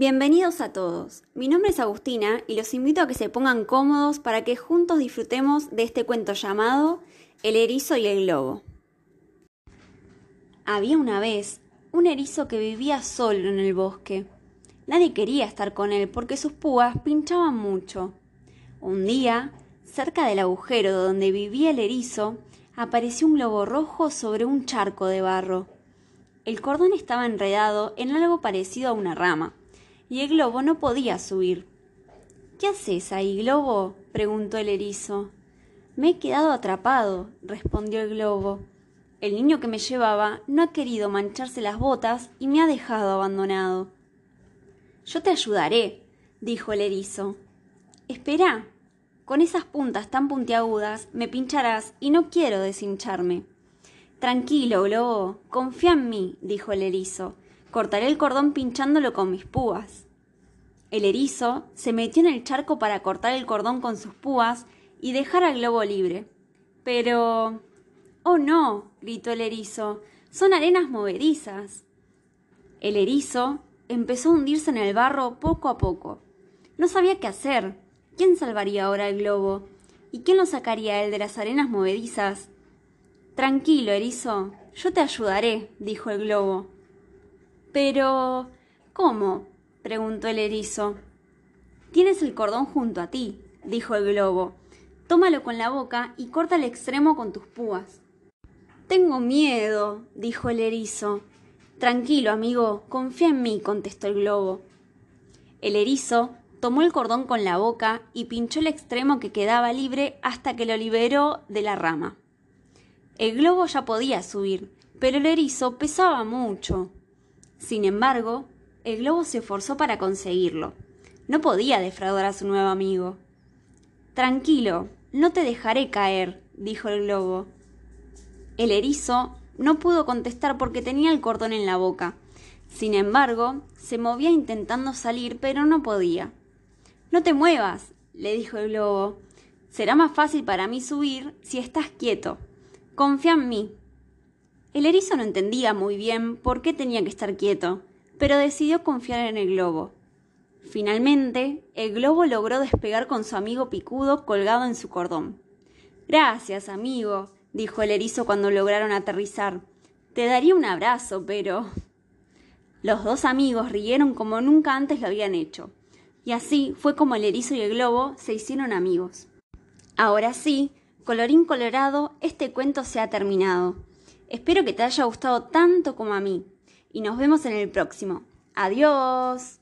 Bienvenidos a todos. Mi nombre es Agustina y los invito a que se pongan cómodos para que juntos disfrutemos de este cuento llamado El erizo y el globo. Había una vez un erizo que vivía solo en el bosque. Nadie quería estar con él porque sus púas pinchaban mucho. Un día, cerca del agujero donde vivía el erizo, apareció un globo rojo sobre un charco de barro. El cordón estaba enredado en algo parecido a una rama, y el globo no podía subir. ¿Qué haces ahí, globo? preguntó el erizo. Me he quedado atrapado, respondió el globo. El niño que me llevaba no ha querido mancharse las botas y me ha dejado abandonado. Yo te ayudaré, dijo el erizo. Espera, con esas puntas tan puntiagudas me pincharás y no quiero deshincharme. Tranquilo, globo, confía en mí, dijo el erizo. Cortaré el cordón pinchándolo con mis púas. El erizo se metió en el charco para cortar el cordón con sus púas y dejar al globo libre. Pero... Oh no, gritó el erizo, son arenas movedizas. El erizo empezó a hundirse en el barro poco a poco. No sabía qué hacer. ¿Quién salvaría ahora el globo? ¿Y quién lo sacaría él de las arenas movedizas? Tranquilo, erizo, yo te ayudaré, dijo el globo. Pero. ¿Cómo? preguntó el erizo. Tienes el cordón junto a ti, dijo el globo. Tómalo con la boca y corta el extremo con tus púas. Tengo miedo, dijo el erizo. Tranquilo, amigo, confía en mí, contestó el globo. El erizo tomó el cordón con la boca y pinchó el extremo que quedaba libre hasta que lo liberó de la rama. El globo ya podía subir, pero el erizo pesaba mucho. Sin embargo, el globo se esforzó para conseguirlo. No podía defraudar a su nuevo amigo. Tranquilo, no te dejaré caer, dijo el globo. El erizo no pudo contestar porque tenía el cordón en la boca. Sin embargo, se movía intentando salir, pero no podía. No te muevas, le dijo el globo. Será más fácil para mí subir si estás quieto. Confía en mí. El erizo no entendía muy bien por qué tenía que estar quieto, pero decidió confiar en el globo. Finalmente, el globo logró despegar con su amigo picudo colgado en su cordón. Gracias, amigo, dijo el erizo cuando lograron aterrizar. Te daría un abrazo, pero. Los dos amigos rieron como nunca antes lo habían hecho. Y así fue como el erizo y el globo se hicieron amigos. Ahora sí, colorín colorado, este cuento se ha terminado. Espero que te haya gustado tanto como a mí. Y nos vemos en el próximo. Adiós.